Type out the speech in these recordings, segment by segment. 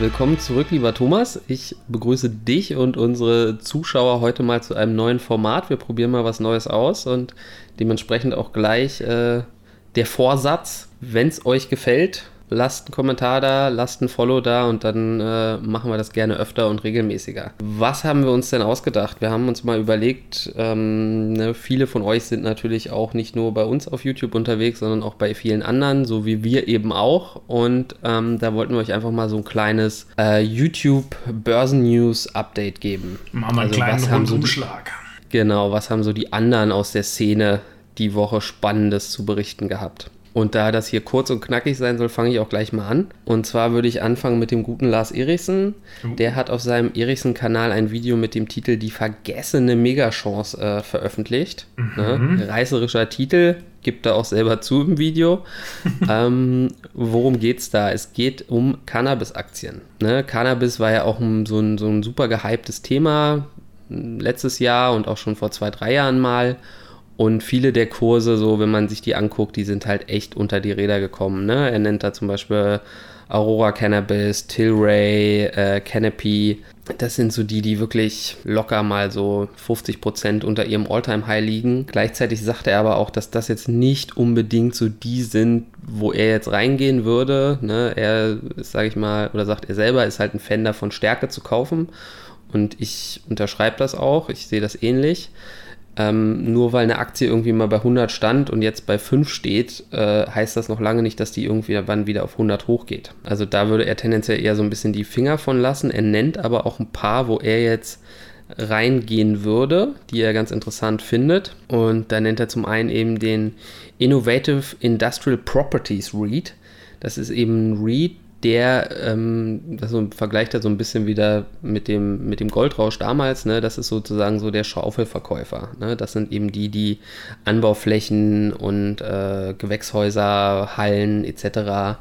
willkommen zurück, lieber Thomas. Ich begrüße dich und unsere Zuschauer heute mal zu einem neuen Format. Wir probieren mal was Neues aus und dementsprechend auch gleich äh, der Vorsatz, wenn es euch gefällt, lasst einen Kommentar da, lasst ein Follow da und dann äh, machen wir das gerne öfter und regelmäßiger. Was haben wir uns denn ausgedacht? Wir haben uns mal überlegt, ähm, ne, viele von euch sind natürlich auch nicht nur bei uns auf YouTube unterwegs, sondern auch bei vielen anderen, so wie wir eben auch. Und ähm, da wollten wir euch einfach mal so ein kleines äh, YouTube Börsen News Update geben. Machen wir einen Also, kleinen was haben so die-. Genau, was haben so die anderen aus der Szene die Woche Spannendes zu berichten gehabt? Und da das hier kurz und knackig sein soll, fange ich auch gleich mal an. Und zwar würde ich anfangen mit dem guten Lars Erichsen. Oh. Der hat auf seinem Erichsen-Kanal ein Video mit dem Titel Die vergessene Megachance äh, veröffentlicht. Ne? Reißerischer Titel, gibt er auch selber zu im Video. ähm, worum geht's da? Es geht um Cannabis-Aktien. Ne? Cannabis war ja auch so, ein, so ein super gehyptes Thema letztes Jahr und auch schon vor zwei, drei Jahren mal. Und viele der Kurse, so wenn man sich die anguckt, die sind halt echt unter die Räder gekommen. Ne? Er nennt da zum Beispiel Aurora Cannabis, Tilray, äh, Canopy. Das sind so die, die wirklich locker mal so 50% unter ihrem Alltime-High liegen. Gleichzeitig sagt er aber auch, dass das jetzt nicht unbedingt so die sind, wo er jetzt reingehen würde. Ne? Er ist, sage ich mal, oder sagt er selber, ist halt ein Fan davon, Stärke zu kaufen. Und ich unterschreibe das auch, ich sehe das ähnlich. Ähm, nur weil eine Aktie irgendwie mal bei 100 stand und jetzt bei 5 steht, äh, heißt das noch lange nicht, dass die irgendwie wann wieder auf 100 hochgeht. Also da würde er tendenziell eher so ein bisschen die Finger von lassen. Er nennt aber auch ein paar, wo er jetzt reingehen würde, die er ganz interessant findet. Und da nennt er zum einen eben den Innovative Industrial Properties REIT. Das ist eben ein REIT, der, ähm, das so vergleicht er so ein bisschen wieder mit dem, mit dem Goldrausch damals, ne? das ist sozusagen so der Schaufelverkäufer. Ne? Das sind eben die, die Anbauflächen und äh, Gewächshäuser, Hallen etc.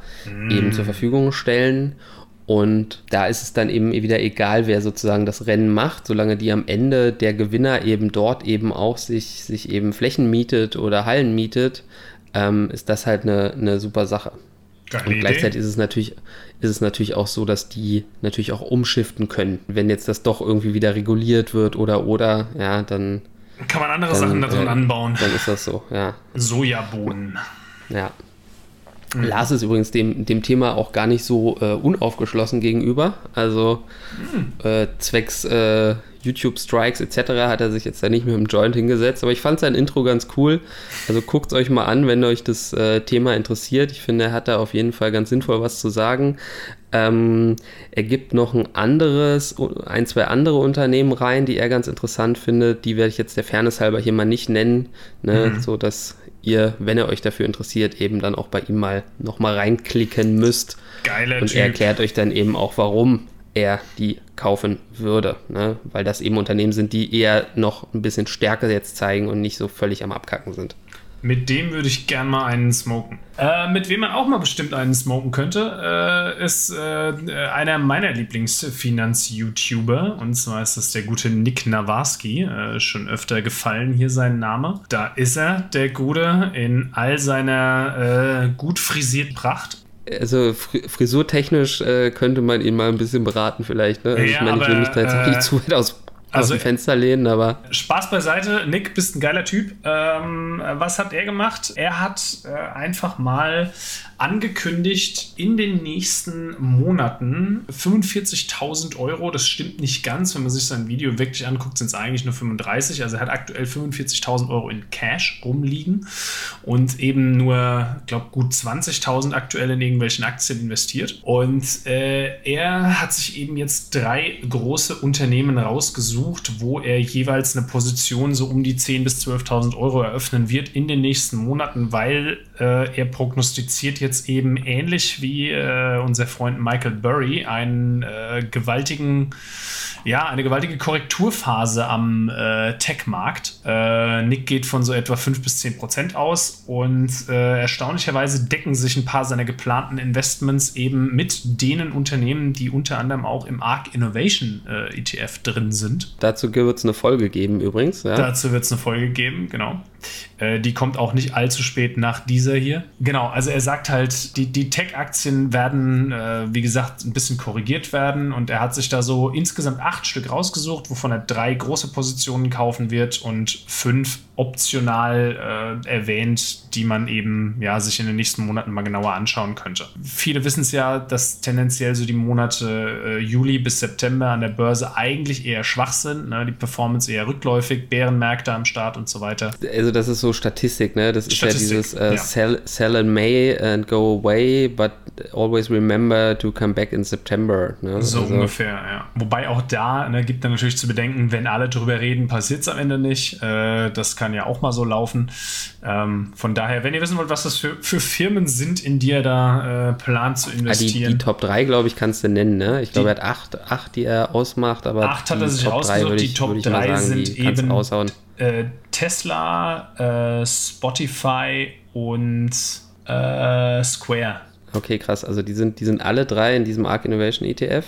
eben zur Verfügung stellen. Und da ist es dann eben wieder egal, wer sozusagen das Rennen macht, solange die am Ende der Gewinner eben dort eben auch sich, sich eben Flächen mietet oder Hallen mietet, ähm, ist das halt eine, eine super Sache. Geile Und Idee. gleichzeitig ist es natürlich, ist es natürlich auch so, dass die natürlich auch umschiften können. Wenn jetzt das doch irgendwie wieder reguliert wird oder oder, ja, dann, Kann man andere dann, Sachen da drin äh, anbauen. dann ist das so, ja. Sojabohnen. Ja. Lars ist übrigens dem, dem Thema auch gar nicht so äh, unaufgeschlossen gegenüber. Also äh, zwecks äh, YouTube-Strikes etc. hat er sich jetzt da nicht mit dem Joint hingesetzt. Aber ich fand sein Intro ganz cool. Also guckt euch mal an, wenn euch das äh, Thema interessiert. Ich finde, er hat da auf jeden Fall ganz sinnvoll was zu sagen. Ähm, er gibt noch ein anderes, ein, zwei andere Unternehmen rein, die er ganz interessant findet. Die werde ich jetzt der Fairness halber hier mal nicht nennen, ne? so dass ihr, wenn ihr euch dafür interessiert, eben dann auch bei ihm mal nochmal reinklicken müsst. Geiler Und er erklärt euch dann eben auch, warum er die kaufen würde. Ne? Weil das eben Unternehmen sind, die eher noch ein bisschen Stärke jetzt zeigen und nicht so völlig am Abkacken sind. Mit dem würde ich gern mal einen smoken. Äh, mit wem man auch mal bestimmt einen smoken könnte, äh, ist äh, einer meiner Lieblingsfinanz-YouTuber. Und zwar ist das der gute Nick Nawarski. Äh, schon öfter gefallen hier sein Name. Da ist er, der Gute, in all seiner äh, gut frisierten Pracht. Also fri frisurtechnisch äh, könnte man ihn mal ein bisschen beraten vielleicht. Ne? Also ich Ja, meine, ich will mich da jetzt äh, nicht zu weit aus, also- aus dem Fenster lehnen, aber Spaß beiseite, Nick, bist ein geiler Typ. Ähm, was hat er gemacht? Er hat äh, einfach mal angekündigt, in den nächsten Monaten 45.000 Euro. Das stimmt nicht ganz. Wenn man sich sein Video wirklich anguckt, sind es eigentlich nur 35. Also er hat aktuell 45.000 Euro in Cash rumliegen und eben nur, glaube gut 20.000 aktuell in irgendwelchen Aktien investiert. Und äh, er hat sich eben jetzt drei große Unternehmen rausgesucht, wo er jeweils eine Position so um die 10.000 bis 12.000 Euro eröffnen wird in den nächsten Monaten, weil äh, er prognostiziert jetzt eben ähnlich wie äh, unser Freund Michael Burry einen äh, gewaltigen ja, eine gewaltige Korrekturphase am äh, Tech-Markt. Äh, Nick geht von so etwa 5 bis 10 Prozent aus und äh, erstaunlicherweise decken sich ein paar seiner geplanten Investments eben mit denen Unternehmen, die unter anderem auch im ARC Innovation äh, ETF drin sind. dazu wird es eine Folge geben übrigens. Ja? Dazu wird es eine Folge geben, genau. Äh, die kommt auch nicht allzu spät nach dieser hier. Genau, also er sagt halt, die, die Tech-Aktien werden, äh, wie gesagt, ein bisschen korrigiert werden und er hat sich da so insgesamt acht Stück rausgesucht, wovon er drei große Positionen kaufen wird und fünf optional äh, erwähnt, die man eben ja sich in den nächsten Monaten mal genauer anschauen könnte. Viele wissen es ja, dass tendenziell so die Monate äh, Juli bis September an der Börse eigentlich eher schwach sind, ne? die Performance eher rückläufig, Bärenmärkte am Start und so weiter. Also das ist so Statistik, ne? Das Statistik, ist ja dieses äh, ja. Sell, sell in May and go away, but always remember to come back in September. Ne? So also. ungefähr, ja. Wobei auch da ne, gibt dann natürlich zu bedenken, wenn alle drüber reden, passiert es am Ende nicht. Äh, das kann ja auch mal so laufen. Ähm, von daher, wenn ihr wissen wollt, was das für, für Firmen sind, in die er da äh, plant zu investieren. Ah, die, die, Top 3, glaube ich, kannst du nennen. Ne? Ich glaube, er hat acht, acht, die er ausmacht, aber acht hat er sich Top ausgesucht. 3, die Top 3 sagen, sind eben äh, Tesla, äh, Spotify und äh, Square. Okay, krass. Also die sind, die sind alle drei in diesem Arc Innovation ETF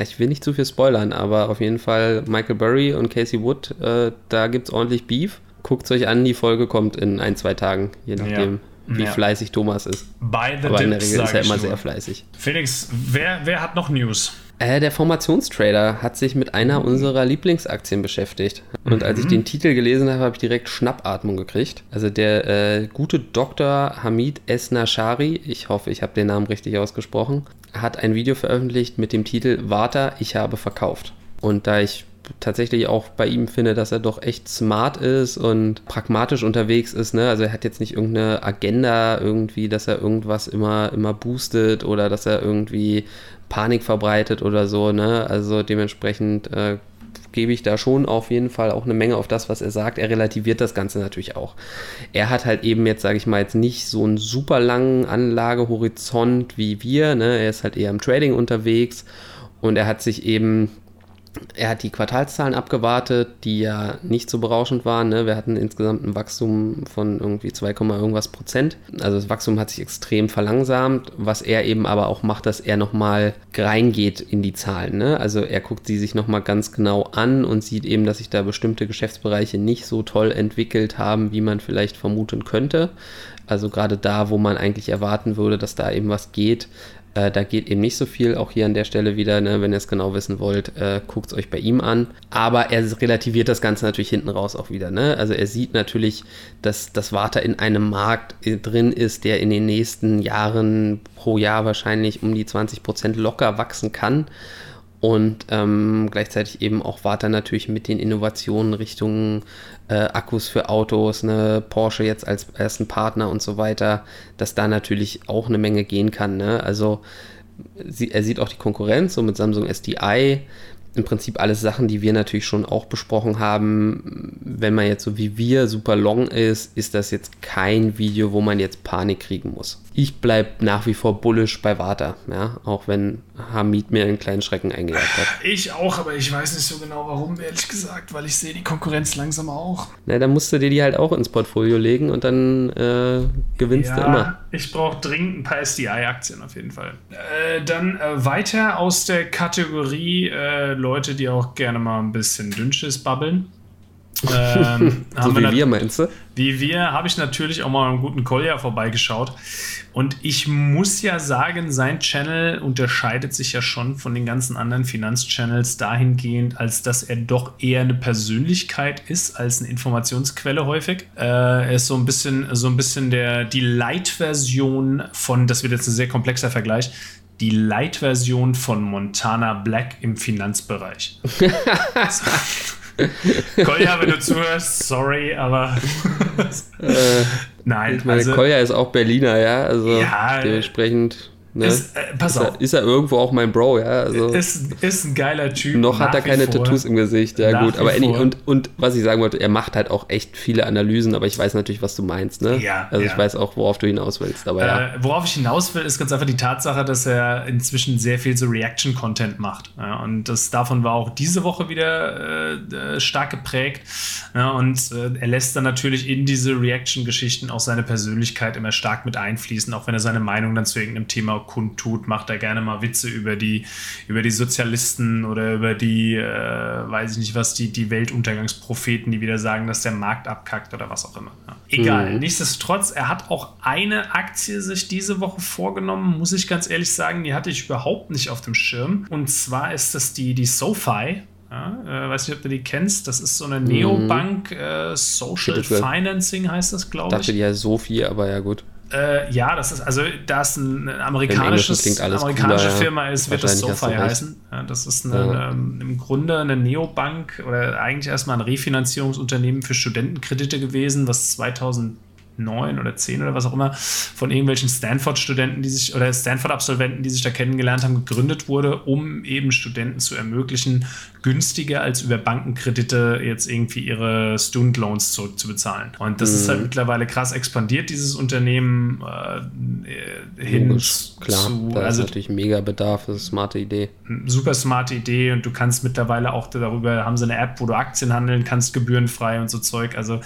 ich will nicht zu viel spoilern, aber auf jeden Fall Michael Burry und Casey Wood, äh, da gibt es ordentlich Beef. Guckt es euch an, die Folge kommt in ein, zwei Tagen, je nachdem. Ja. Wie ja. fleißig Thomas ist. By the Aber dips, in der Regel ist er immer sehr fleißig. Felix, wer, wer hat noch News? Äh, der Formationstrader hat sich mit einer unserer Lieblingsaktien beschäftigt. Und mhm. als ich mhm. den Titel gelesen habe, habe ich direkt Schnappatmung gekriegt. Also der äh, gute Dr. Hamid Esnashari, ich hoffe, ich habe den Namen richtig ausgesprochen, hat ein Video veröffentlicht mit dem Titel Warte, ich habe verkauft. Und da ich tatsächlich auch bei ihm finde, dass er doch echt smart ist und pragmatisch unterwegs ist. Ne? Also er hat jetzt nicht irgendeine Agenda irgendwie, dass er irgendwas immer, immer boostet oder dass er irgendwie Panik verbreitet oder so. Ne? Also dementsprechend äh, gebe ich da schon auf jeden Fall auch eine Menge auf das, was er sagt. Er relativiert das Ganze natürlich auch. Er hat halt eben jetzt, sage ich mal, jetzt nicht so einen super langen Anlagehorizont wie wir. Ne? Er ist halt eher im Trading unterwegs und er hat sich eben er hat die Quartalszahlen abgewartet, die ja nicht so berauschend waren. Ne? Wir hatten insgesamt ein Wachstum von irgendwie 2, irgendwas Prozent. Also das Wachstum hat sich extrem verlangsamt, was er eben aber auch macht, dass er nochmal reingeht in die Zahlen. Ne? Also er guckt sie sich nochmal ganz genau an und sieht eben, dass sich da bestimmte Geschäftsbereiche nicht so toll entwickelt haben, wie man vielleicht vermuten könnte. Also gerade da, wo man eigentlich erwarten würde, dass da eben was geht, äh, da geht eben nicht so viel. Auch hier an der Stelle wieder, ne, wenn ihr es genau wissen wollt, äh, guckt es euch bei ihm an. Aber er relativiert das Ganze natürlich hinten raus auch wieder. Ne? Also er sieht natürlich, dass das Warta in einem Markt äh, drin ist, der in den nächsten Jahren pro Jahr wahrscheinlich um die 20% locker wachsen kann und ähm, gleichzeitig eben auch Warta natürlich mit den Innovationen Richtung äh, Akkus für Autos, ne, Porsche jetzt als ersten Partner und so weiter, dass da natürlich auch eine Menge gehen kann. Ne? Also sie, er sieht auch die Konkurrenz, so mit Samsung SDI, im Prinzip alles Sachen, die wir natürlich schon auch besprochen haben. Wenn man jetzt so wie wir super long ist, ist das jetzt kein Video, wo man jetzt Panik kriegen muss. Ich bleibe nach wie vor bullish bei Vata, ja, auch wenn Hamid mir einen kleinen Schrecken eingejagt hat. Ich auch, aber ich weiß nicht so genau warum, ehrlich gesagt, weil ich sehe die Konkurrenz langsam auch. Na, dann musst du dir die halt auch ins Portfolio legen und dann äh, gewinnst ja, du immer. Ich brauche dringend ein paar SDI-Aktien auf jeden Fall. Äh, dann äh, weiter aus der Kategorie äh, Leute, die auch gerne mal ein bisschen Dünnschiss babbeln. Ähm, so wie wir, meinst du? Wie wir, habe ich natürlich auch mal einen guten Kolja vorbeigeschaut. Und ich muss ja sagen, sein Channel unterscheidet sich ja schon von den ganzen anderen Finanzchannels dahingehend, als dass er doch eher eine Persönlichkeit ist als eine Informationsquelle häufig. Äh, er ist so ein bisschen, so ein bisschen der, die Light-Version von, das wird jetzt ein sehr komplexer Vergleich, die Light-Version von Montana Black im Finanzbereich. Kolja, wenn du zuhörst, sorry, aber. äh, Nein, ich meine, also, Kolja ist auch Berliner, ja, also ja, dementsprechend. Ne? Ist, äh, pass ist auf. Er, ist er irgendwo auch mein Bro, ja? Also, ist, ist ein geiler Typ. Noch hat er keine vor. Tattoos im Gesicht, ja gut. Aber Annie, und, und was ich sagen wollte, er macht halt auch echt viele Analysen, aber ich weiß natürlich, was du meinst, ne? Ja. Also ja. ich weiß auch, worauf du hinaus willst. Aber äh, ja. Worauf ich hinaus will, ist ganz einfach die Tatsache, dass er inzwischen sehr viel so Reaction-Content macht. Ja? Und das davon war auch diese Woche wieder äh, stark geprägt. Ja? Und äh, er lässt dann natürlich in diese Reaction-Geschichten auch seine Persönlichkeit immer stark mit einfließen, auch wenn er seine Meinung dann zu irgendeinem Thema mal kundtut, macht er gerne mal Witze über die, über die Sozialisten oder über die, äh, weiß ich nicht was, die, die Weltuntergangspropheten, die wieder sagen, dass der Markt abkackt oder was auch immer. Ja. Egal. Mhm. Nichtsdestotrotz, er hat auch eine Aktie sich diese Woche vorgenommen, muss ich ganz ehrlich sagen, die hatte ich überhaupt nicht auf dem Schirm. Und zwar ist das die, die SoFi. Ja, äh, weiß nicht, ob du die kennst. Das ist so eine Neobank, mhm. äh, Social Financing heißt das, glaube ich. Ich dachte ja Sophie, aber ja gut. Äh, ja, das ist, also da es ein amerikanisches, amerikanische cooler, Firma ist, wird das SoFi heißen. Ja, das ist eine, ja. ähm, im Grunde eine Neobank oder eigentlich erstmal ein Refinanzierungsunternehmen für Studentenkredite gewesen, was 2000 neun oder zehn oder was auch immer von irgendwelchen Stanford-Studenten, die sich oder Stanford-Absolventen, die sich da kennengelernt haben, gegründet wurde, um eben Studenten zu ermöglichen, günstiger als über Bankenkredite jetzt irgendwie ihre Student Loans zurückzubezahlen. Und das mhm. ist halt mhm. mittlerweile krass expandiert, dieses Unternehmen äh, hin Logisch, klar, zu. Da also, ist natürlich mega Bedarf, das ist eine smarte Idee. Super smarte Idee und du kannst mittlerweile auch darüber, haben sie eine App, wo du Aktien handeln kannst, gebührenfrei und so Zeug. Also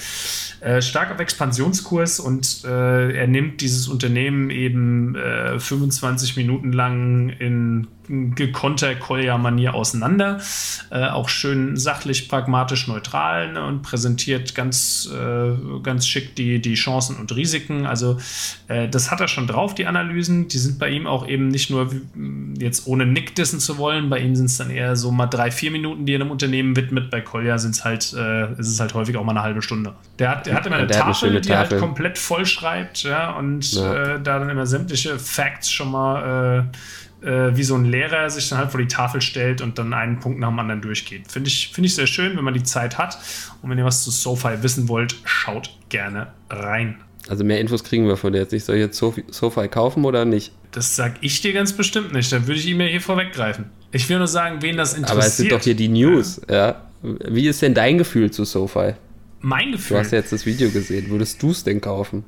äh, stark auf Expansionskurs und äh, er nimmt dieses Unternehmen eben äh, 25 Minuten lang in gekonnter Kolja-Manier auseinander. Äh, auch schön sachlich, pragmatisch, neutral ne, und präsentiert ganz, äh, ganz schick die, die Chancen und Risiken. Also äh, das hat er schon drauf, die Analysen. Die sind bei ihm auch eben nicht nur jetzt ohne Nick dissen zu wollen, bei ihm sind es dann eher so mal drei, vier Minuten, die er einem Unternehmen widmet. Bei Kolja sind es halt, äh, ist es halt häufig auch mal eine halbe Stunde. Der hat, der hat immer eine, ja, Tafel, eine die er halt komplett vollschreibt ja, und ja. Äh, da dann immer sämtliche Facts schon mal äh, äh, wie so ein Lehrer sich dann halt vor die Tafel stellt und dann einen Punkt nach dem anderen durchgeht. Finde ich, find ich sehr schön, wenn man die Zeit hat. Und wenn ihr was zu SoFi wissen wollt, schaut gerne rein. Also mehr Infos kriegen wir von der jetzt. Ich soll jetzt SoFi kaufen oder nicht? Das sag ich dir ganz bestimmt nicht. Dann würde ich ihm ja hier vorweggreifen. Ich will nur sagen, wen das interessiert. Aber es sind doch hier die News, ja. ja. Wie ist denn dein Gefühl zu SoFi? Mein Gefühl? Du hast jetzt das Video gesehen. Würdest du es denn kaufen?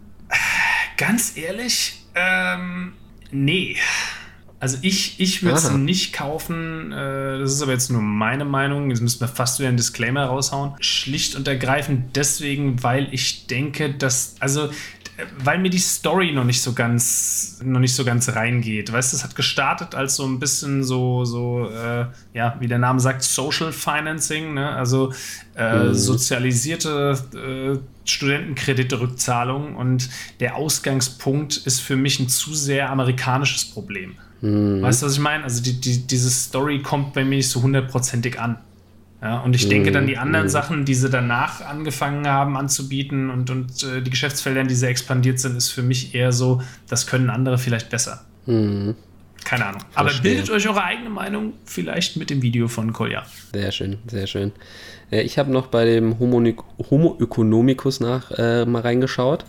Ganz ehrlich, ähm, nee. Also ich, ich würde es nicht kaufen, äh, das ist aber jetzt nur meine Meinung, jetzt müssen wir fast wieder einen Disclaimer raushauen. Schlicht und ergreifend deswegen, weil ich denke, dass, also weil mir die Story noch nicht so ganz, noch nicht so ganz reingeht. Weißt du, es hat gestartet als so ein bisschen so, so, äh, ja, wie der Name sagt, Social Financing, ne? also äh, mhm. sozialisierte äh, Studentenkredite-Rückzahlung und der Ausgangspunkt ist für mich ein zu sehr amerikanisches Problem. Mhm. Weißt du, was ich meine? Also die, die, diese Story kommt bei mir nicht so hundertprozentig an. Ja, und ich mhm. denke dann die anderen mhm. Sachen, die sie danach angefangen haben anzubieten und, und äh, die Geschäftsfelder, die sehr expandiert sind, ist für mich eher so, das können andere vielleicht besser. Mhm. Keine Ahnung. Verstehe. Aber bildet euch eure eigene Meinung vielleicht mit dem Video von Kolja. Sehr schön, sehr schön. Äh, ich habe noch bei dem Homo, Homo Economicus nach äh, mal reingeschaut.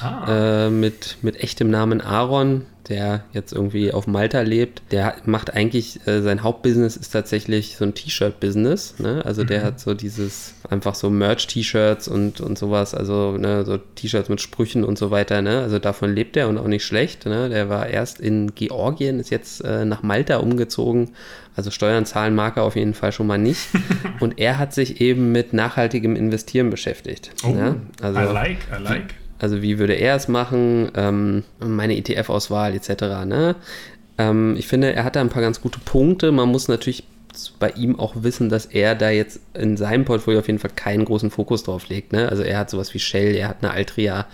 Ah. Äh, mit, mit echtem Namen Aaron der jetzt irgendwie auf Malta lebt, der macht eigentlich, äh, sein Hauptbusiness ist tatsächlich so ein T-Shirt-Business. Ne? Also mhm. der hat so dieses, einfach so Merch-T-Shirts und, und sowas, also ne, so T-Shirts mit Sprüchen und so weiter. Ne? Also davon lebt er und auch nicht schlecht. Ne? Der war erst in Georgien, ist jetzt äh, nach Malta umgezogen. Also Steuern zahlen mag er auf jeden Fall schon mal nicht. und er hat sich eben mit nachhaltigem Investieren beschäftigt. Oh, ne? also, I like, I like. Also wie würde er es machen, ähm, meine ETF-Auswahl etc. Ne? Ähm, ich finde, er hat da ein paar ganz gute Punkte. Man muss natürlich bei ihm auch wissen, dass er da jetzt in seinem Portfolio auf jeden Fall keinen großen Fokus drauf legt. Ne? Also er hat sowas wie Shell, er hat eine Altria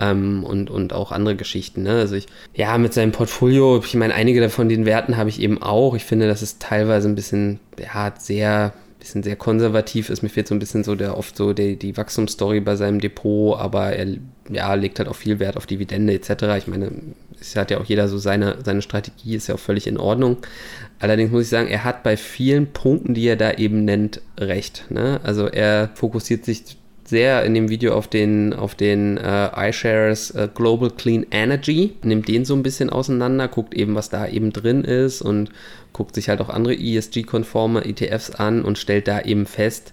ähm, und, und auch andere Geschichten. Ne? Also ich, ja, mit seinem Portfolio, ich meine, einige davon den Werten habe ich eben auch. Ich finde, das ist teilweise ein bisschen, ja, sehr bisschen sehr konservativ ist. Mir fehlt so ein bisschen so der oft so die, die Wachstumsstory bei seinem Depot, aber er ja, legt halt auch viel Wert auf Dividende etc. Ich meine, es hat ja auch jeder so seine, seine Strategie, ist ja auch völlig in Ordnung. Allerdings muss ich sagen, er hat bei vielen Punkten, die er da eben nennt, recht. Ne? Also er fokussiert sich sehr in dem Video auf den, auf den äh, iShares äh, Global Clean Energy, nimmt den so ein bisschen auseinander, guckt eben, was da eben drin ist und guckt sich halt auch andere ESG-konforme ETFs an und stellt da eben fest,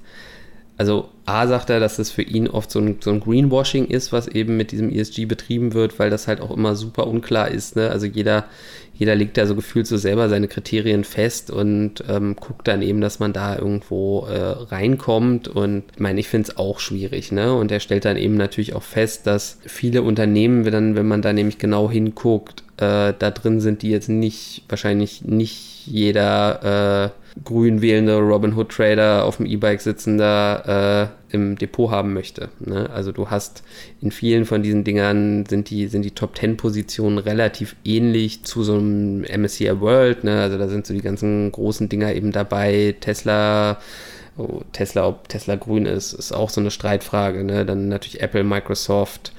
also A sagt er, dass das für ihn oft so ein, so ein Greenwashing ist, was eben mit diesem ESG betrieben wird, weil das halt auch immer super unklar ist. Ne? Also jeder, jeder legt da so gefühlt so selber seine Kriterien fest und ähm, guckt dann eben, dass man da irgendwo äh, reinkommt. Und ich meine, ich finde es auch schwierig. Ne? Und er stellt dann eben natürlich auch fest, dass viele Unternehmen, wenn, wenn man da nämlich genau hinguckt, äh, da drin sind, die jetzt nicht, wahrscheinlich nicht jeder äh, grün wählende Robin Hood Trader auf dem E-Bike sitzender äh, im Depot haben möchte. Ne? Also du hast in vielen von diesen Dingern sind die, sind die Top 10 Positionen relativ ähnlich zu so einem MSCI World. Ne? Also da sind so die ganzen großen Dinger eben dabei. Tesla, oh, Tesla, ob Tesla grün ist, ist auch so eine Streitfrage. Ne? Dann natürlich Apple, Microsoft,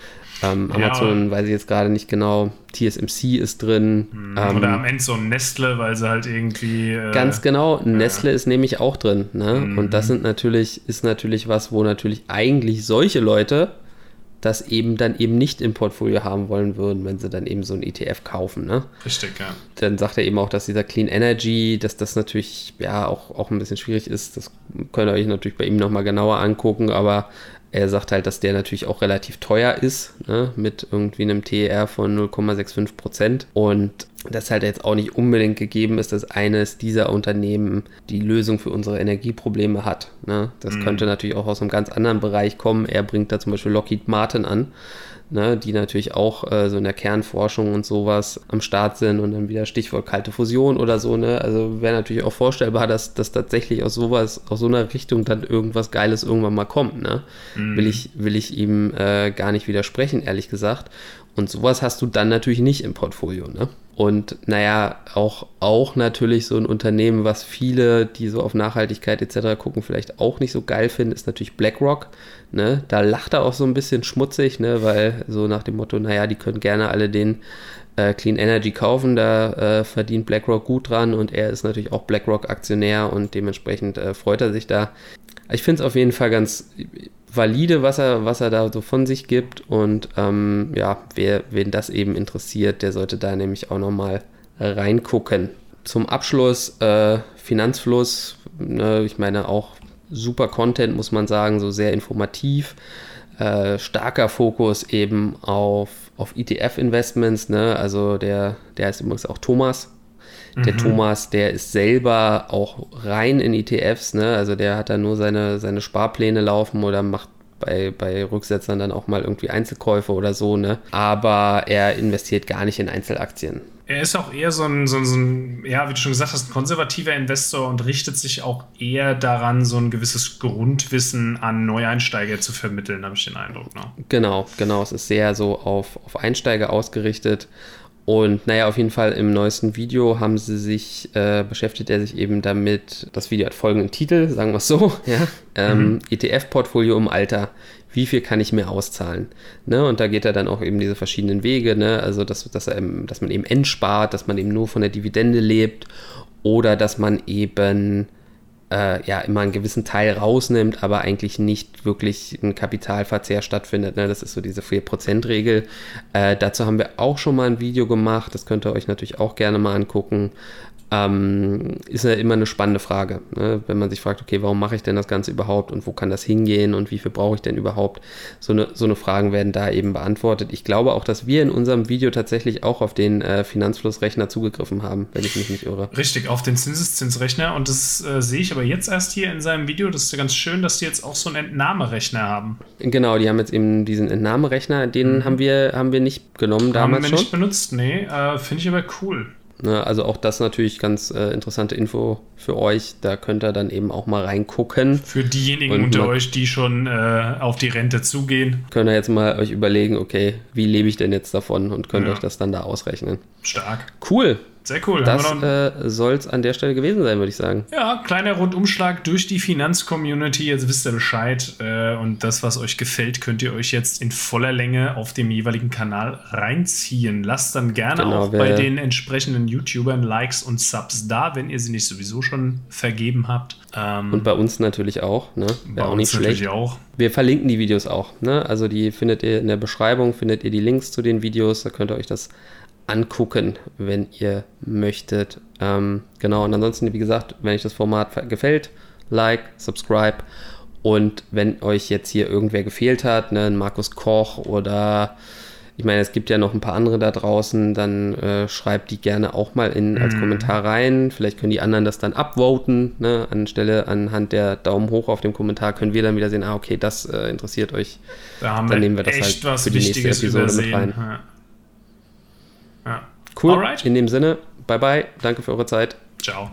ähm, Amazon ja, weiß ich jetzt gerade nicht genau. TSMC ist drin. Hm, ähm, oder am Ende so ein Nestle, weil sie halt irgendwie. Äh, ganz genau, Nestle ja. ist nämlich auch drin. Ne? Mhm. Und das sind natürlich, ist natürlich was, wo natürlich eigentlich solche Leute das eben dann eben nicht im Portfolio haben wollen würden, wenn sie dann eben so ein ETF kaufen. Ne? Richtig, ja. Dann sagt er eben auch, dass dieser Clean Energy, dass das natürlich ja auch, auch ein bisschen schwierig ist. Das könnt ihr euch natürlich bei ihm nochmal genauer angucken, aber er sagt halt, dass der natürlich auch relativ teuer ist, ne, mit irgendwie einem TER von 0,65 Prozent. Und das halt jetzt auch nicht unbedingt gegeben ist, dass eines dieser Unternehmen die Lösung für unsere Energieprobleme hat. Ne? Das mhm. könnte natürlich auch aus einem ganz anderen Bereich kommen. Er bringt da zum Beispiel Lockheed Martin an ne, die natürlich auch äh, so in der Kernforschung und sowas am Start sind und dann wieder Stichwort kalte Fusion oder so, ne? Also wäre natürlich auch vorstellbar, dass das tatsächlich aus sowas, aus so einer Richtung dann irgendwas Geiles irgendwann mal kommt, ne? Mhm. Will ich, will ich ihm äh, gar nicht widersprechen, ehrlich gesagt. Und sowas hast du dann natürlich nicht im Portfolio, ne? Und naja, auch, auch natürlich so ein Unternehmen, was viele, die so auf Nachhaltigkeit etc. gucken, vielleicht auch nicht so geil finden, ist natürlich BlackRock. Ne? Da lacht er auch so ein bisschen schmutzig, ne? weil so nach dem Motto, naja, die können gerne alle den äh, Clean Energy kaufen, da äh, verdient BlackRock gut dran und er ist natürlich auch BlackRock-Aktionär und dementsprechend äh, freut er sich da. Ich finde es auf jeden Fall ganz valide, was er, was er da so von sich gibt. Und ähm, ja, wer, wen das eben interessiert, der sollte da nämlich auch nochmal reingucken. Zum Abschluss äh, Finanzfluss. Ne, ich meine auch super Content, muss man sagen, so sehr informativ. Äh, starker Fokus eben auf, auf ETF-Investments. Ne? Also der, der ist übrigens auch Thomas. Der mhm. Thomas, der ist selber auch rein in ETFs, ne? Also der hat da nur seine, seine Sparpläne laufen oder macht bei, bei Rücksetzern dann auch mal irgendwie Einzelkäufe oder so, ne? Aber er investiert gar nicht in Einzelaktien. Er ist auch eher so ein, so, ein, so ein, ja, wie du schon gesagt hast, ein konservativer Investor und richtet sich auch eher daran, so ein gewisses Grundwissen an Neueinsteiger zu vermitteln, habe ich den Eindruck. Ne? Genau, genau. Es ist sehr so auf, auf Einsteiger ausgerichtet und naja, auf jeden Fall im neuesten Video haben sie sich, äh, beschäftigt er sich eben damit, das Video hat folgenden Titel, sagen wir es so, ja, ähm, mhm. ETF-Portfolio im Alter, wie viel kann ich mir auszahlen? Ne? Und da geht er dann auch eben diese verschiedenen Wege, ne? also dass, dass, er, dass man eben entspart, dass man eben nur von der Dividende lebt oder dass man eben äh, ja immer einen gewissen Teil rausnimmt, aber eigentlich nicht wirklich ein Kapitalverzehr stattfindet. Ne? Das ist so diese 4%-Regel. Äh, dazu haben wir auch schon mal ein Video gemacht, das könnt ihr euch natürlich auch gerne mal angucken ähm, ist ja immer eine spannende Frage. Ne? Wenn man sich fragt, okay, warum mache ich denn das Ganze überhaupt und wo kann das hingehen und wie viel brauche ich denn überhaupt? So eine, so eine Fragen werden da eben beantwortet. Ich glaube auch, dass wir in unserem Video tatsächlich auch auf den äh, Finanzflussrechner zugegriffen haben, wenn ich mich nicht irre. Richtig, auf den Zinseszinsrechner und das äh, sehe ich aber jetzt erst hier in seinem Video. Das ist ja ganz schön, dass die jetzt auch so einen Entnahmerechner haben. Genau, die haben jetzt eben diesen Entnahmerechner, den mhm. haben, wir, haben wir nicht genommen damals schon. Haben wir nicht benutzt, nee, äh, finde ich aber cool. Ne, also auch das natürlich ganz äh, interessante Info für euch. Da könnt ihr dann eben auch mal reingucken. Für diejenigen unter euch, die schon äh, auf die Rente zugehen. Könnt ihr jetzt mal euch überlegen, okay, wie lebe ich denn jetzt davon und könnt ja. euch das dann da ausrechnen. Stark. Cool. Sehr cool. Das äh, soll es an der Stelle gewesen sein, würde ich sagen. Ja, kleiner Rundumschlag durch die Finanzcommunity. Jetzt wisst ihr Bescheid. Äh, und das, was euch gefällt, könnt ihr euch jetzt in voller Länge auf dem jeweiligen Kanal reinziehen. Lasst dann gerne genau, auch bei den entsprechenden YouTubern Likes und Subs da, wenn ihr sie nicht sowieso schon vergeben habt. Ähm, und bei uns natürlich auch. Ne? Wäre auch nicht schlecht. Auch. Wir verlinken die Videos auch. Ne? Also die findet ihr in der Beschreibung, findet ihr die Links zu den Videos. Da könnt ihr euch das angucken, wenn ihr möchtet. Ähm, genau, und ansonsten, wie gesagt, wenn euch das Format gefällt, like, subscribe Und wenn euch jetzt hier irgendwer gefehlt hat, ne, Markus Koch oder ich meine, es gibt ja noch ein paar andere da draußen, dann äh, schreibt die gerne auch mal in, als mm. Kommentar rein. Vielleicht können die anderen das dann upvoten. Ne? Anstelle, anhand der Daumen hoch auf dem Kommentar können wir dann wieder sehen, ah, okay, das äh, interessiert euch. Da haben dann wir nehmen wir das halt für die nächste Episode übersehen. mit rein. Ja. Cool. Alright. In dem Sinne, bye bye. Danke für eure Zeit. Ciao.